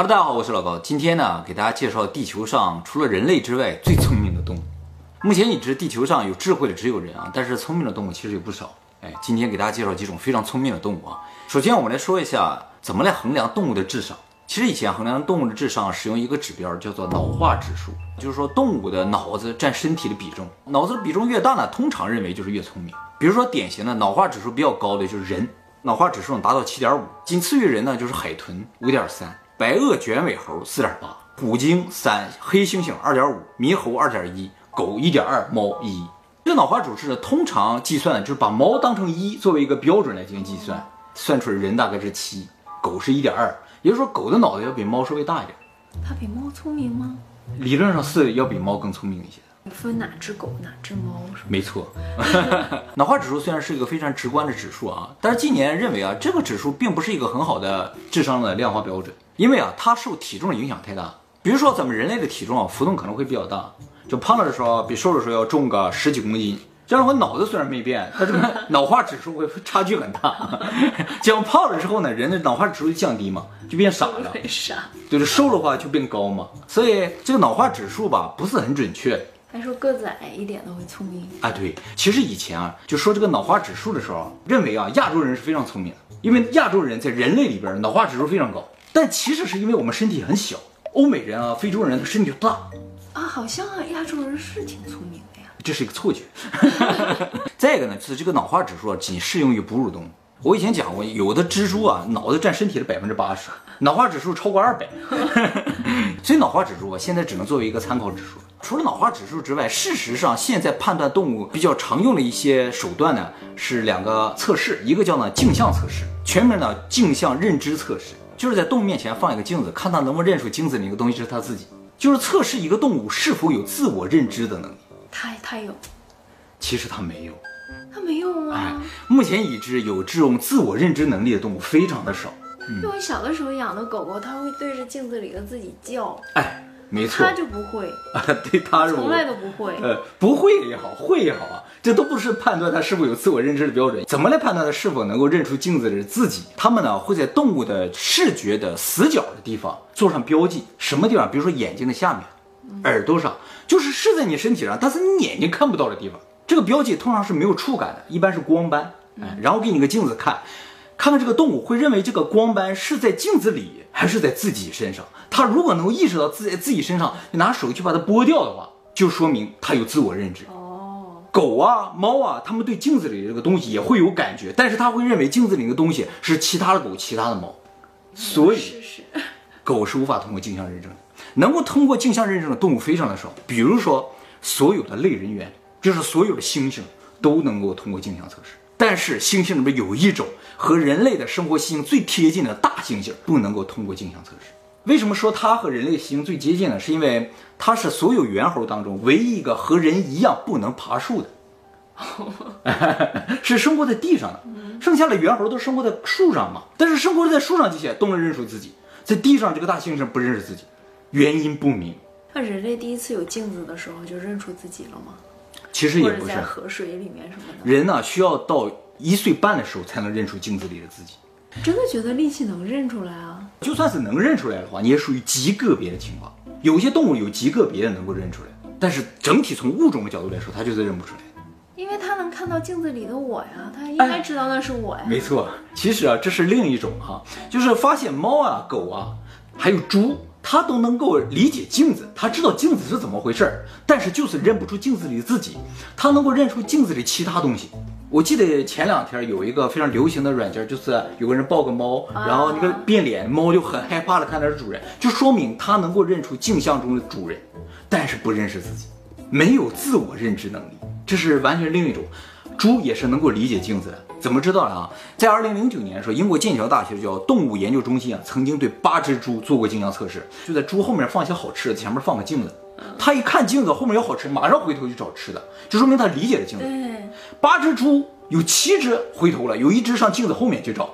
Hello，大家好，我是老高。今天呢，给大家介绍地球上除了人类之外最聪明的动物。目前已知地球上有智慧的只有人啊，但是聪明的动物其实有不少。哎，今天给大家介绍几种非常聪明的动物啊。首先，我们来说一下怎么来衡量动物的智商。其实以前衡量动物的智商使用一个指标叫做脑化指数，就是说动物的脑子占身体的比重，脑子的比重越大呢，通常认为就是越聪明。比如说典型的脑化指数比较高的就是人，脑化指数能达到七点五，仅次于人呢就是海豚五点三。白垩卷尾猴四点八，虎鲸三，黑猩猩二点五，猕猴二点一，狗一点二，猫一。这个脑化指数呢，通常计算就是把猫当成一作为一个标准来进行计算，算出来人大概是七，狗是一点二，也就是说狗的脑袋要比猫稍微大一点。它比猫聪明吗？理论上是要比猫更聪明一些。分哪只狗哪只猫是吗？没错，脑化指数虽然是一个非常直观的指数啊，但是近年认为啊，这个指数并不是一个很好的智商的量化标准。因为啊，它受体重的影响太大。比如说，咱们人类的体重啊，浮动可能会比较大，就胖了的时候比瘦的时候要重个十几公斤。这样的话，脑子虽然没变，它这个脑化指数会差距很大。这样胖了之后呢，人的脑化指数就降低嘛，就变傻了。傻。就是瘦的话就变高嘛。所以这个脑化指数吧，不是很准确。还说个子矮一点的会聪明啊？对，其实以前啊，就说这个脑化指数的时候，认为啊，亚洲人是非常聪明的，因为亚洲人在人类里边脑化指数非常高。但其实是因为我们身体很小，欧美人啊、非洲人他身体大啊，好像啊，亚洲人是挺聪明的呀，这是一个错觉。再一个呢，就是这个脑化指数仅适用于哺乳动物。我以前讲过，有的蜘蛛啊，脑子占身体的百分之八十，脑化指数超过二百，所以脑化指数啊，现在只能作为一个参考指数。除了脑化指数之外，事实上现在判断动物比较常用的一些手段呢，是两个测试，一个叫呢镜像测试，全名呢镜像认知测试。就是在动物面前放一个镜子，看它能不能认出镜子里那个东西是它自己，就是测试一个动物是否有自我认知的能力。它它有，其实它没有，它没有啊？哎，目前已知有这种自我认知能力的动物非常的少。因为我小的时候养的狗狗，它会对着镜子里的自己叫。哎。没错，他就不会 啊，对，他是从来都不会。呃，不会也好，会也好啊，这都不是判断他是否有自我认知的标准。怎么来判断他是否能够认出镜子的是自己？他们呢会在动物的视觉的死角的地方做上标记，什么地方？比如说眼睛的下面、耳朵上，就是是在你身体上，但是你眼睛看不到的地方。这个标记通常是没有触感的，一般是光斑。哎，然后给你个镜子看。看看这个动物会认为这个光斑是在镜子里还是在自己身上？他如果能够意识到自在自己身上，拿手去把它剥掉的话，就说明他有自我认知。哦，狗啊、猫啊，它们对镜子里这个东西也会有感觉，但是它会认为镜子里的东西是其他的狗、其他的猫，所以狗是无法通过镜像认证的。能够通过镜像认证的动物非常的少，比如说所有的类人猿，就是所有的猩猩都能够通过镜像测试。但是猩猩里面有一种和人类的生活习性最贴近的大猩猩不能够通过镜像测试。为什么说它和人类习性最接近呢？是因为它是所有猿猴当中唯一一个和人一样不能爬树的，是生活在地上的。剩下的猿猴都生活在树上嘛。但是生活在树上这些都能认出自己，在地上这个大猩猩不认识自己，原因不明。那人类第一次有镜子的时候就认出自己了吗？其实也不是在河水里面什么的。人呢，需要到一岁半的时候才能认出镜子里的自己。真的觉得力气能认出来啊？就算是能认出来的话，你也属于极个别的情况。有些动物有极个别的能够认出来，但是整体从物种的角度来说，它就是认不出来。因为它能看到镜子里的我呀，它应该知道那是我呀。没错，其实啊，这是另一种哈，就是发现猫啊、狗啊，还有猪。他都能够理解镜子，他知道镜子是怎么回事儿，但是就是认不出镜子里的自己。他能够认出镜子里其他东西。我记得前两天有一个非常流行的软件，就是有个人抱个猫，然后那个变脸，猫就很害怕的看它是主人，就说明它能够认出镜像中的主人，但是不认识自己，没有自我认知能力，这是完全另一种。猪也是能够理解镜子的，怎么知道的啊？在二零零九年的时候，英国剑桥大学叫动物研究中心啊，曾经对八只猪做过镜像测试，就在猪后面放些好吃的，前面放个镜子，他一看镜子后面有好吃，马上回头去找吃的，就说明他理解了镜子。八只猪有七只回头了，有一只上镜子后面去找。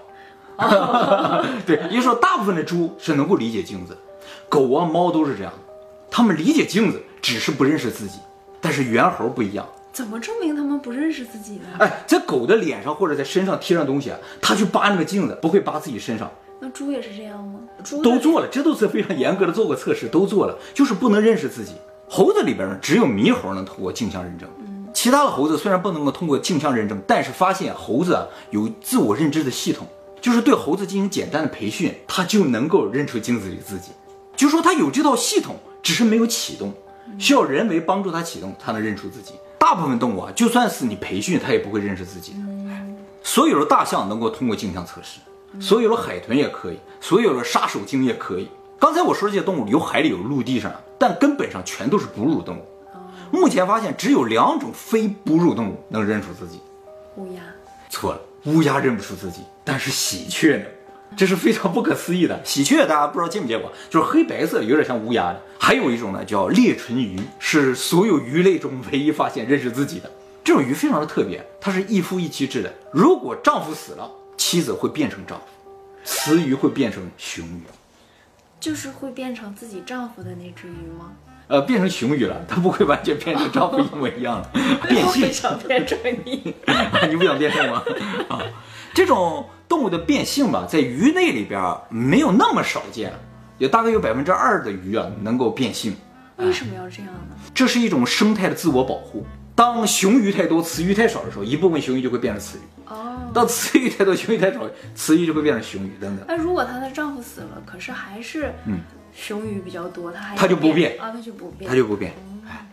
对，也就是说大部分的猪是能够理解镜子，狗啊猫都是这样，他们理解镜子，只是不认识自己，但是猿猴不一样。怎么证明他们不认识自己呢？哎，在狗的脸上或者在身上贴上东西，它去扒那个镜子，不会扒自己身上，那猪也是这样吗？猪都做了，这都是非常严格的做过测试，都做了，就是不能认识自己。猴子里边呢，只有猕猴能通过镜像认证，其他的猴子虽然不能够通过镜像认证，但是发现猴子啊有自我认知的系统，就是对猴子进行简单的培训，它就能够认出镜子里自己。就说它有这套系统，只是没有启动，需要人为帮助它启动，它能认出自己。大部分动物啊，就算是你培训，它也不会认识自己的。所有的大象能够通过镜像测试，所有的海豚也可以，所有的杀手鲸也可以。刚才我说这些动物有海里有陆地上，但根本上全都是哺乳动物。目前发现只有两种非哺乳动物能认出自己。乌鸦，错了，乌鸦认不出自己，但是喜鹊呢？这是非常不可思议的。喜鹊大家不知道见没见过，就是黑白色，有点像乌鸦的。还有一种呢，叫裂唇鱼，是所有鱼类中唯一发现认识自己的。这种鱼非常的特别，它是一夫一妻制的。如果丈夫死了，妻子会变成丈夫，雌鱼会变成雄鱼。就是会变成自己丈夫的那只鱼吗？呃，变成雄鱼了，它不会完全变成丈夫一模一样的 变我性也。想变成你。你不想变性吗？啊，这种动物的变性吧，在鱼类里边儿没有那么少见，有大概有百分之二的鱼啊能够变性，为什么要这样呢？这是一种生态的自我保护。当雄鱼太多，雌鱼太少的时候，一部分雄鱼就会变成雌鱼；哦，当雌鱼太多，雄鱼太少，雌鱼就会变成雄鱼等等。那如果她的丈夫死了，可是还是雄鱼比较多，她还她就不变啊，她就不变。她就不变。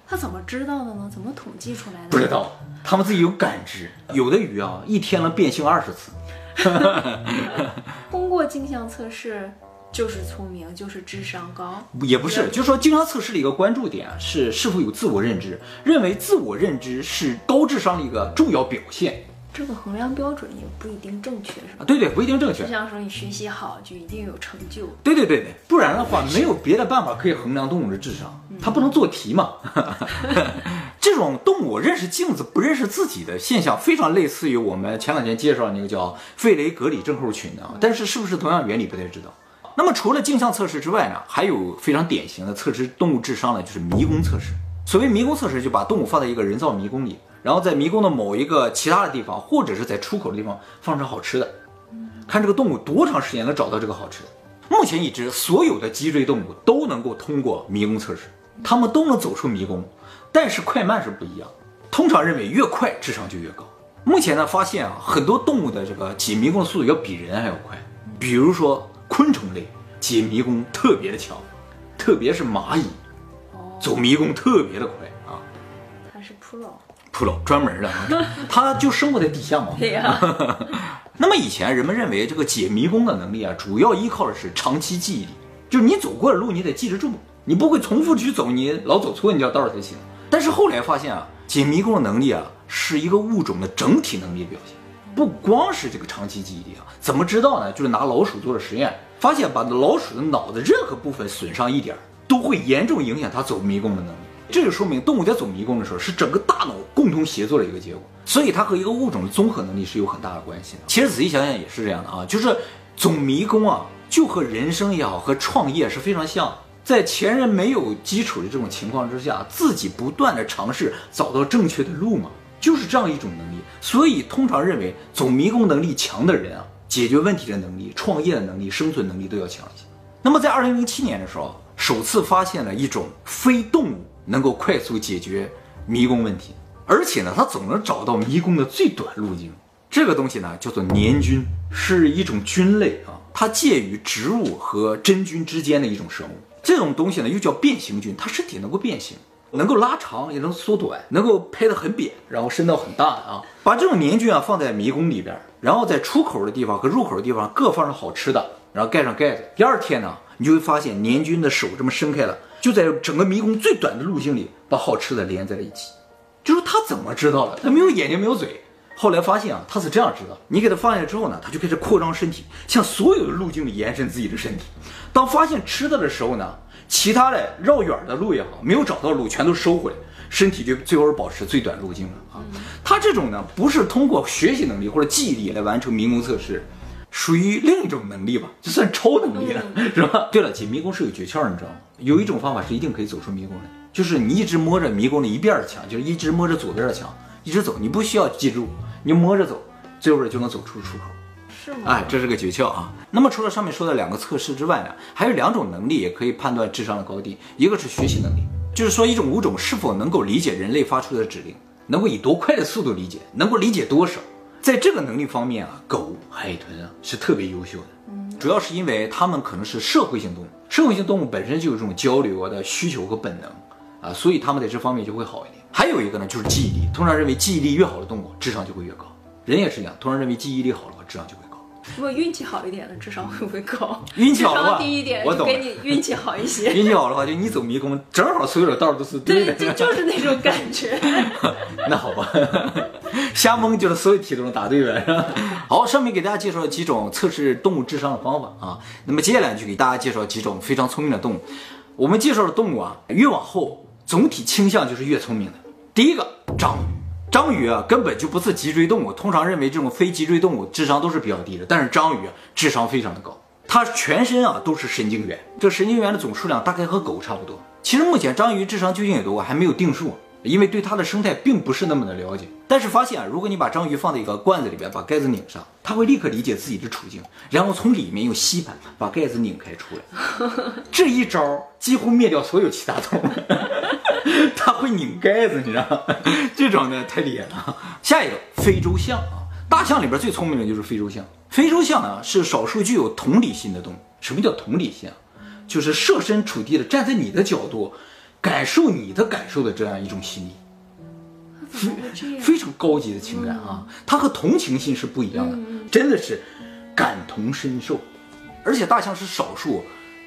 她怎么知道的呢？怎么统计出来的？不知。道，他们自己有感知。有的鱼啊，一天能变性二十次。通过镜像测试就是聪明，就是智商高。也不是，就是说经常测试的一个关注点啊是是否有自我认知，认为自我认知是高智商的一个重要表现这个衡量标准也不一定正确，是啊。吧？对对，不一定正确就。像说你学习好就一定有成就。对对对对，不然的话没有别的办法可以衡量动物的智商，它不能做题嘛。这种动物认识镜子不认识自己的现象，非常类似于我们前两天介绍的那个叫费雷格里症候群的啊，但是是不是同样原理不太知道。那么除了镜像测试之外呢，还有非常典型的测试动物智商呢，就是迷宫测试。所谓迷宫测试，就把动物放在一个人造迷宫里，然后在迷宫的某一个其他的地方，或者是在出口的地方放上好吃的，看这个动物多长时间能找到这个好吃的。目前已知，所有的脊椎动物都能够通过迷宫测试，它们都能走出迷宫，但是快慢是不一样。通常认为越快智商就越高。目前呢，发现啊，很多动物的这个解迷宫的速度要比人还要快，比如说昆虫类解迷宫特别的强，特别是蚂蚁哦，走迷宫特别的快啊。它是 pro。Pro 专门的，他就生活在地下嘛。对呀、那么以前人们认为这个解迷宫的能力啊，主要依靠的是长期记忆力，就是你走过的路你得记得住，你不会重复去走，你老走错你条道儿才行。但是后来发现啊，解迷宫的能力啊，是一个物种的整体能力表现，不光是这个长期记忆力啊。怎么知道呢？就是拿老鼠做了实验，发现把老鼠的脑子任何部分损伤一点儿，都会严重影响它走迷宫的能力。这就说明动物在走迷宫的时候，是整个大脑共同协作的一个结果，所以它和一个物种的综合能力是有很大的关系的。其实仔细想想也是这样的啊，就是走迷宫啊，就和人生也好，和创业是非常像。在前人没有基础的这种情况之下，自己不断的尝试找到正确的路嘛，就是这样一种能力。所以通常认为走迷宫能力强的人啊，解决问题的能力、创业的能力、生存能力都要强一些。那么在二零零七年的时候，首次发现了一种非动物能够快速解决迷宫问题，而且呢，它总能找到迷宫的最短路径。这个东西呢，叫做黏菌，是一种菌类啊，它介于植物和真菌之间的一种生物。这种东西呢，又叫变形菌，它身体能够变形，能够拉长，也能缩短，能够拍得很扁，然后伸到很大啊。把这种黏菌啊放在迷宫里边，然后在出口的地方和入口的地方各放上好吃的，然后盖上盖子。第二天呢，你就会发现黏菌的手这么伸开了，就在整个迷宫最短的路径里把好吃的连在了一起。就是他怎么知道的？他没有眼睛，没有嘴。后来发现啊，他是这样知道：你给他放下之后呢，他就开始扩张身体，向所有的路径里延伸自己的身体。当发现吃的的时候呢，其他的绕远的路也好，没有找到路，全都收回来，身体就最后是保持最短路径了啊。他这种呢，不是通过学习能力或者记忆力来完成迷宫测试，属于另一种能力吧，就算超能力了，是吧？对了，解迷宫是有诀窍，你知道吗？有一种方法是一定可以走出迷宫的，就是你一直摸着迷宫的一边的墙，就是一直摸着左边的墙，一直走，你不需要记住，你摸着走，最后就能走出出口。是吗？哎，这是个诀窍啊。那么除了上面说的两个测试之外呢，还有两种能力也可以判断智商的高低，一个是学习能力，就是说一种物种是否能够理解人类发出的指令，能够以多快的速度理解，能够理解多少。在这个能力方面啊，狗、海豚啊是特别优秀的。嗯，主要是因为它们可能是社会性动物，社会性动物本身就有这种交流的需求和本能啊，所以它们在这方面就会好一点。还有一个呢，就是记忆力。通常认为记忆力越好的动物，智商就会越高。人也是一样，通常认为记忆力好的话，智商就会高。如果运气好一点的，智商会不会高？运气好的话，低一点，我懂给你运气好一些。运气好的话，就你走迷宫，正好所有的道儿都是对对，的。就就是那种感觉。那好吧，瞎蒙就是所有题都能答对呗。是 吧好，上面给大家介绍了几种测试动物智商的方法啊。那么接下来就给大家介绍几种非常聪明的动物。我们介绍的动物啊，越往后总体倾向就是越聪明的。第一个，章鱼。章鱼啊，根本就不是脊椎动物。通常认为这种非脊椎动物智商都是比较低的，但是章鱼啊，智商非常的高。它全身啊都是神经元，这神经元的总数量大概和狗差不多。其实目前章鱼智商究竟有多高还没有定数，因为对它的生态并不是那么的了解。但是发现啊，如果你把章鱼放在一个罐子里边，把盖子拧上，它会立刻理解自己的处境，然后从里面用吸盘把盖子拧开出来。这一招几乎灭掉所有其他动物。它会拧盖子，你知道吗？这种的太厉害了。下一个非洲象啊，大象里边最聪明的就是非洲象。非洲象呢是少数具有同理心的动物。什么叫同理心啊？就是设身处地的站在你的角度，感受你的感受的这样一种心理，怎么会这样？非常高级的情感啊。它和同情心是不一样的，真的是感同身受。而且大象是少数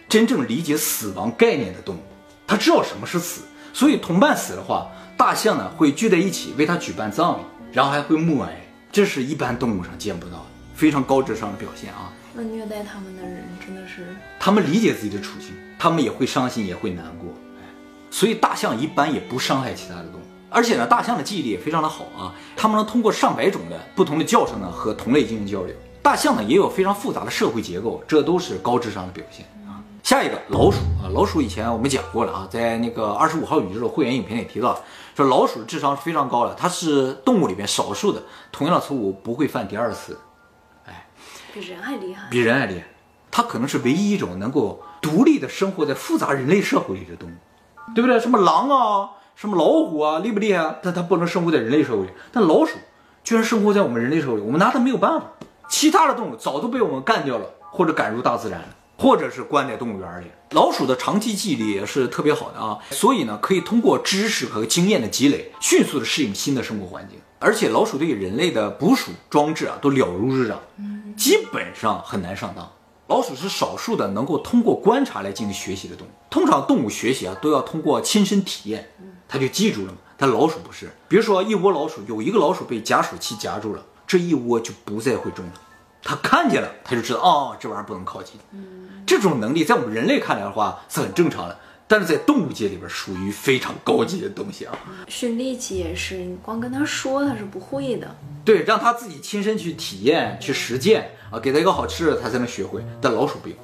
真正理解死亡概念的动物，它知道什么是死。所以同伴死的话，大象呢会聚在一起为他举办葬礼，然后还会默哀，这是一般动物上见不到的，非常高智商的表现啊！那虐待他们的人真的是他们理解自己的处境，他们也会伤心，也会难过，哎，所以大象一般也不伤害其他的动物，而且呢，大象的记忆力也非常的好啊，它们能通过上百种的不同的叫声呢和同类进行交流。大象呢也有非常复杂的社会结构，这都是高智商的表现。下一个老鼠啊，老鼠以前我们讲过了啊，在那个二十五号宇宙的会员影片里提到，说老鼠的智商是非常高的，它是动物里面少数的同样的错误不会犯第二次，哎比人还厉害。比人还厉害。它可能是唯一一种能够独立的生活在复杂人类社会里的动物，对不对？什么狼啊，什么老虎啊，厉不厉害啊？但它不能生活在人类社会里，但老鼠居然生活在我们人类社会里，我们拿它没有办法。其他的动物早都被我们干掉了，或者赶入大自然了。或者是关在动物园里，老鼠的长期记忆力也是特别好的啊，所以呢，可以通过知识和经验的积累，迅速的适应新的生活环境。而且老鼠对人类的捕鼠装置啊，都了如指掌，基本上很难上当。老鼠是少数的能够通过观察来进行学习的动物。通常动物学习啊，都要通过亲身体验，它就记住了嘛。但老鼠不是，比如说一窝老鼠，有一个老鼠被夹鼠器夹住了，这一窝就不再会中了。它看见了，它就知道哦，这玩意儿不能靠近。这种能力在我们人类看来的话是很正常的，但是在动物界里边属于非常高级的东西啊。训力气也是，你光跟他说他是不会的。对，让他自己亲身去体验、去实践啊，给他一个好吃的，他才能学会。但老鼠不用，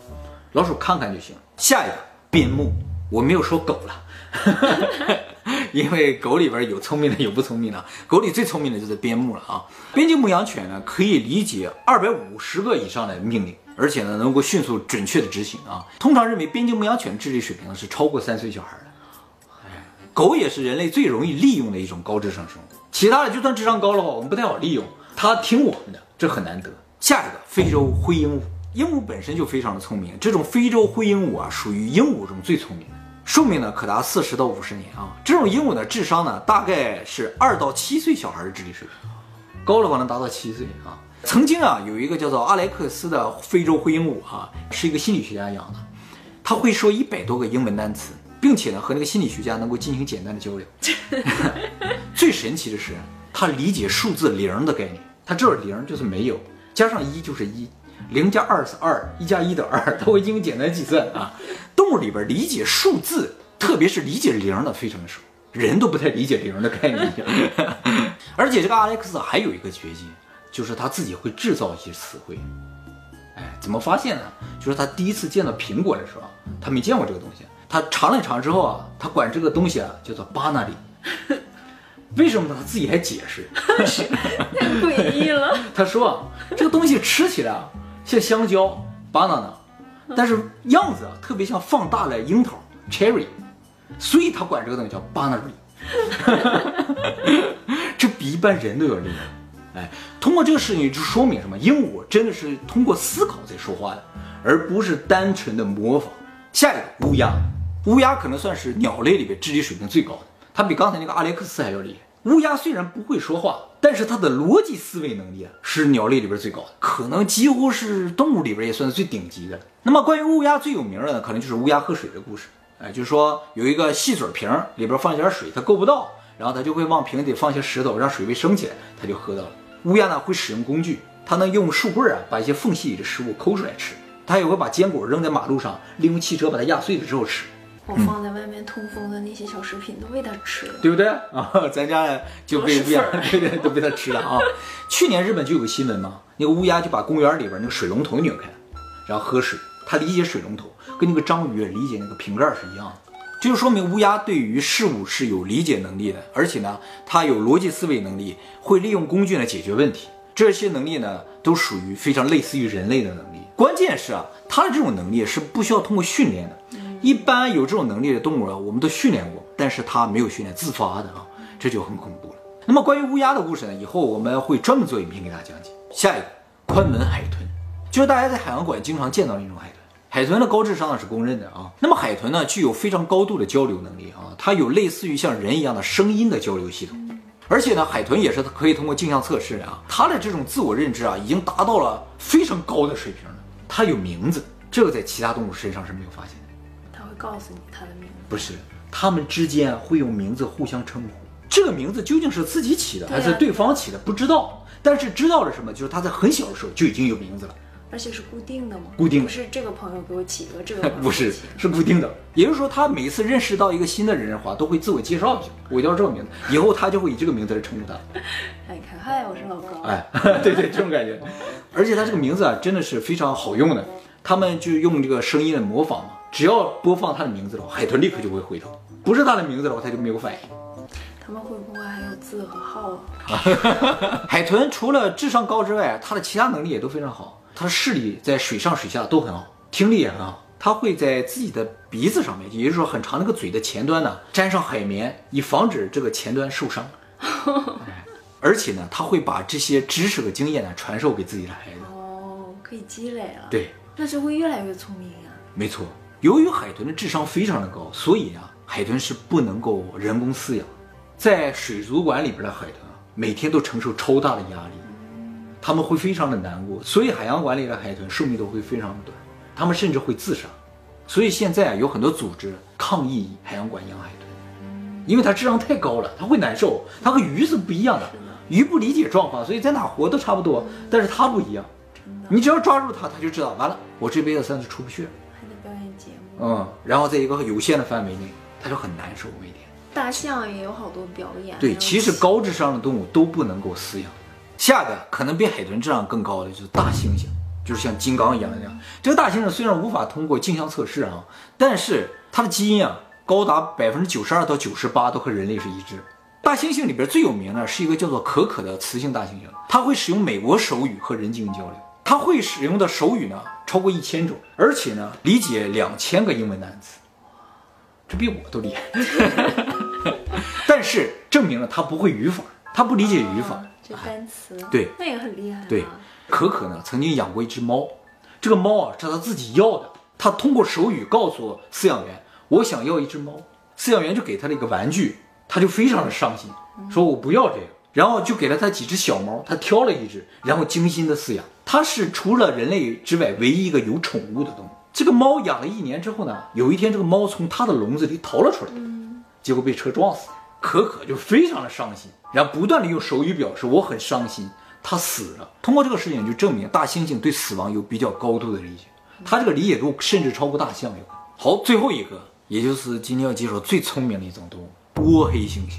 老鼠看看就行。下一个边牧，我没有说狗了，因为狗里边有聪明的，有不聪明的。狗里最聪明的就是边牧了啊。边境牧羊犬呢，可以理解二百五十个以上的命令。而且呢，能够迅速准确的执行啊。通常认为边境牧羊犬智力水平是超过三岁小孩的。狗也是人类最容易利用的一种高智商生物。其他的就算智商高的话，我们不太好利用。它听我们的，这很难得。下一个非洲灰鹦鹉，鹦鹉本身就非常的聪明。这种非洲灰鹦鹉啊，属于鹦鹉中最聪明的，寿命呢可达四十到五十年啊。这种鹦鹉的智商呢，大概是二到七岁小孩的智力水平，高的话能达到七岁啊。曾经啊，有一个叫做阿莱克斯的非洲灰鹦鹉啊，是一个心理学家养的，他会说一百多个英文单词，并且呢和那个心理学家能够进行简单的交流。最神奇的是，他理解数字零的概念，他知道零就是没有，加上一就是一，零加二是二，一加一等于二，他会进行简单计算啊。动物里边理解数字，特别是理解零的非常的少，人都不太理解零的概念。而且这个阿莱克斯还有一个绝技。就是他自己会制造一些词汇，哎，怎么发现呢？就是他第一次见到苹果的时候，他没见过这个东西，他尝了尝之后啊，他管这个东西啊叫做巴纳里，为什么呢？他自己还解释，太诡异了。他说啊，这个东西吃起来啊像香蕉 banana，但是样子啊特别像放大了樱桃 cherry，所以他管这个东西叫 banana。这比一般人都要厉害。哎，通过这个事情就说明什么？鹦鹉真的是通过思考在说话的，而不是单纯的模仿。下一个乌鸦，乌鸦可能算是鸟类里边智力水平最高的，它比刚才那个阿列克斯还要厉害。乌鸦虽然不会说话，但是它的逻辑思维能力啊是鸟类里边最高的，可能几乎是动物里边也算是最顶级的。那么关于乌鸦最有名的呢，可能就是乌鸦喝水的故事。哎，就是说有一个细嘴瓶里边放一点水，它够不到，然后它就会往瓶底放些石头，让水位升起来，它就喝到了。乌鸦呢会使用工具，它能用树棍啊把一些缝隙里的食物抠出来吃，它也会把坚果扔在马路上，利用汽车把它压碎了之后吃。我放在外面通风的那些小食品都被它吃了。对不对啊？咱家就被乌鸦对对，都被它吃了啊。去年日本就有个新闻嘛，那个乌鸦就把公园里边那个水龙头拧开，然后喝水。它理解水龙头跟那个章鱼理解那个瓶盖是一样的，这就说明乌鸦对于事物是有理解能力的，而且呢，它有逻辑思维能力，会利用工具来解决问题。这些能力呢，都属于非常类似于人类的能力。关键是啊，它的这种能力是不需要通过训练的。一般有这种能力的动物啊，我们都训练过，但是它没有训练，自发的啊，这就很恐怖了。那么关于乌鸦的故事呢，以后我们会专门做影片给大家讲解。下一个，宽门海豚，就是大家在海洋馆经常见到的那种海豚。海豚的高智商呢是公认的啊。那么海豚呢具有非常高度的交流能力啊，它有类似于像人一样的声音的交流系统。而且呢，海豚也是可以通过镜像测试的啊，它的这种自我认知啊，已经达到了非常高的水平了。它有名字，这个在其他动物身上是没有发现的。它会告诉你它的名字。不是，它们之间会用名字互相称呼。这个名字究竟是自己起的啊还是对方起的，不知道。但是知道了什么，就是它在很小的时候就已经有名字了。而且是固定的吗？固定的不是这个朋友给我起一个，这个 不是，是固定的。也就是说，他每次认识到一个新的人的话，都会自我介绍一下，我叫这个名字，以后他就会以这个名字来称呼他。哎，看，嗨，我是老高。哎，对对，这种感觉。而且他这个名字啊，真的是非常好用的。他们就用这个声音来模仿嘛，只要播放他的名字的话，海豚立刻就会回头；不是他的名字的话，他就没有反应。他们会不会还有字和号啊？海豚除了智商高之外，它的其他能力也都非常好。它的视力在水上水下都很好，听力也很好。他会在自己的鼻子上面，也就是说很长那个嘴的前端呢，粘上海绵，以防止这个前端受伤。哎而且呢，他会把这些知识和经验呢传授给自己的孩子。哦，可以积累了。，对，那是会越来越聪明呀、没错。由于海豚的智商非常的高，所以啊，海豚是不能够人工饲养。在水族馆里边的海豚啊，每天都承受超大的压力，他们会非常的难过，所以海洋馆里的海豚寿命都会非常的短，他们甚至会自杀。所以现在啊，有很多组织抗议海洋馆养海豚，因为它智商太高了，它会难受。它和鱼是不一样的，鱼不理解状况，所以在哪活都差不多，但是它不一样。你只要抓住它，它就知道完了，我这辈子算是出不去了。还得表演节目。嗯，然后在一个有限的范围内，它就很难受每天。大象也有好多表演。对，其实高智商的动物都不能够饲养。下个可能比海豚智商更高的就是大猩猩，就是像金刚一样的那样。这个大猩猩虽然无法通过镜像测试啊，但是它的基因啊高达百分之九十二到九十八都和人类是一致。大猩猩里边最有名的是一个叫做可可的雌性大猩猩，它会使用美国手语和人进行交流。它会使用的手语呢超过一千种，而且呢理解两千个英文单词，这比我都厉害。但是证明了它不会语法，它不理解语法单词。对那也很厉害、啊。对，可可呢曾经养过一只猫，这个猫啊是他自己要的，他通过手语告诉饲养员，我想要一只猫，饲养员就给他了一个玩具，他就非常的伤心，说我不要这个，然后就给了他几只小猫，他挑了一只，然后精心的饲养，它是除了人类之外唯一一个有宠物的动物。这个猫养了一年之后呢，有一天这个猫从它的笼子里逃了出来，结果被车撞死了。可可就非常的伤心，然后不断的用手语表示我很伤心，他死了。通过这个事情就证明大猩猩对死亡有比较高度的理解，他这个理解度甚至超过大象有。好，最后一个，也就是今天要介绍最聪明的一种动物——倭黑猩猩。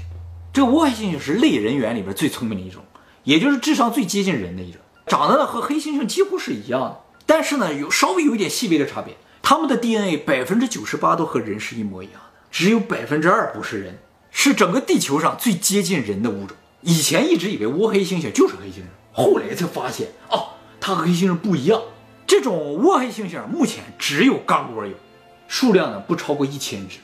这个倭黑猩猩是类人猿里边最聪明的一种，也就是智商最接近人的一种，长得呢和黑猩猩几乎是一样的，但是呢有稍微有一点细微的差别，它们的 DNA 百分之九十八都和人是一模一样的，只有百分之二不是人。是整个地球上最接近人的物种。以前一直以为倭黑猩猩就是黑猩猩，后来才发现哦，它和黑猩猩不一样。这种倭黑猩猩目前只有刚果有，数量呢不超过一千只。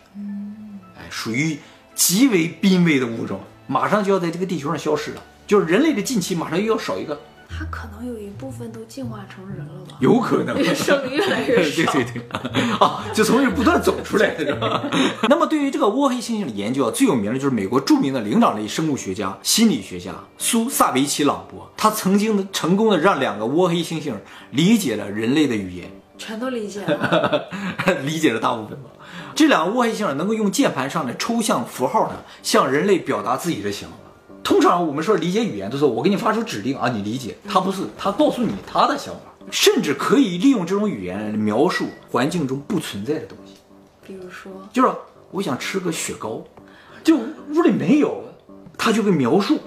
哎，属于极为濒危的物种，马上就要在这个地球上消失了。就是人类的近期马上又要少一个，它可能有一部分都进化成人了吧？有可能 生的越来越少。对对对，啊，就从这不断走出来的是吧？那么对于这个倭黑猩猩的研究啊，最有名的就是美国著名的灵长类生物学家、心理学家苏萨维奇朗博，他曾经成功的让两个倭黑猩猩理解了人类的语言，全都理解了，理解了大部分吧。这两个倭黑猩猩能够用键盘上的抽象符号呢，向人类表达自己的想法。通常我们说理解语言，都是我给你发出指令啊，你理解。他不是，他告诉你他的想法，甚至可以利用这种语言描述环境中不存在的东西。比如说，就是我想吃个雪糕，就屋里没有，他就会描述。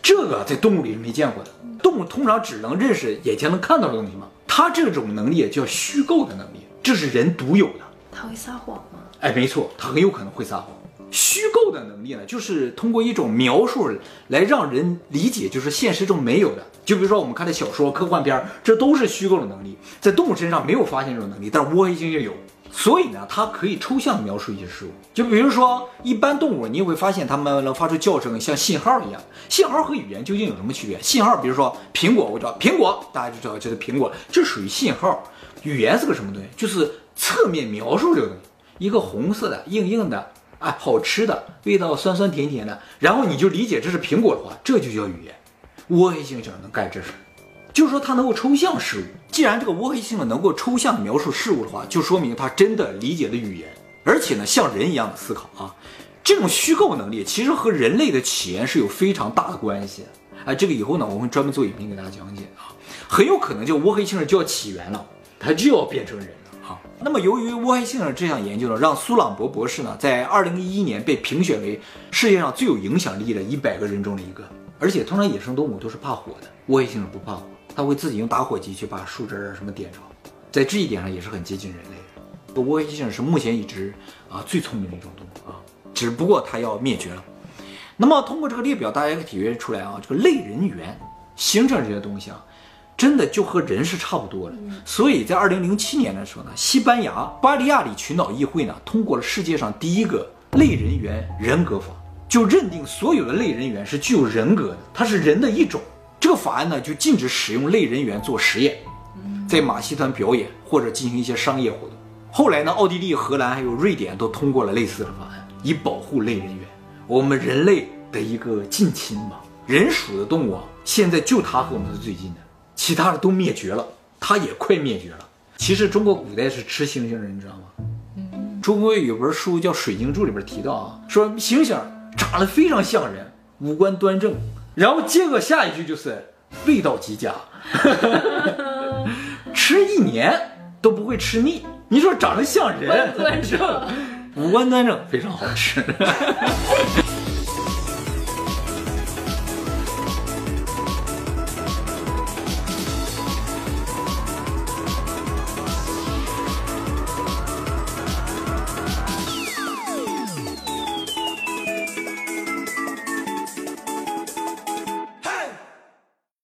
这个在动物里是没见过的。动物通常只能认识眼前能看到的东西嘛，它这种能力叫虚构的能力，这是人独有的。他会撒谎吗？哎，没错，他很有可能会撒谎。虚构的能力呢，就是通过一种描述来让人理解，就是现实中没有的。就比如说我们看的小说、科幻片，这都是虚构的能力，在动物身上没有发现这种能力，但是倭黑猩猩有。所以呢，它可以抽象描述一些事物。就比如说一般动物，你也会发现它们能发出叫声，像信号一样。信号和语言究竟有什么区别？信号，比如说苹果，我知道苹果，大家就知道这是苹果，这属于信号。语言是个什么东西？就是侧面描述这个东西，一个红色的、硬硬的。哎，好吃的味道酸酸甜甜的，然后你就理解这是苹果的话，这就叫语言。倭黑猩猩能干这事，就是说它能够抽象事物。既然这个倭黑猩猩能够抽象描述事物的话，就说明它真的理解了语言，而且呢像人一样的思考啊。这种虚构能力其实和人类的起源是有非常大的关系。哎，这个以后呢我会专门做影片给大家讲解啊，很有可能就倭黑猩猩就要起源了，它就要变成人。那么，由于倭黑猩猩这项研究呢，让苏朗博博士呢在二零一一年被评选为世界上最有影响力的一百个人中的一个。而且，通常野生动物都是怕火的，倭黑猩猩不怕火，它会自己用打火机去把树枝啊什么点着，在这一点上也是很接近人类的。倭黑猩猩是目前已知啊最聪明的一种动物啊，只不过它要灭绝了。那么，通过这个列表，大家可以体会出来啊，这个类人猿、猩猩这些东西啊。真的就和人是差不多的，所以在二零零七年的时候呢，西班牙巴利亚里群岛议会呢通过了世界上第一个类人猿人格法，就认定所有的类人猿是具有人格的，它是人的一种。这个法案呢就禁止使用类人猿做实验，在马戏团表演或者进行一些商业活动。后来呢，奥地利、荷兰还有瑞典都通过了类似的法案，以保护类人猿，我们人类的一个近亲嘛。人属的动物啊，现在就它和我们是最近的。其他的都灭绝了，它也快灭绝了。其实中国古代是吃猩猩的，你知道吗？嗯，中国有本书叫《水经注》，里边提到啊，说猩猩长得非常像人，五官端正，然后接着下一句就是味道极佳，吃一年都不会吃腻。你说长得像人，端正，五官端正，非常好吃。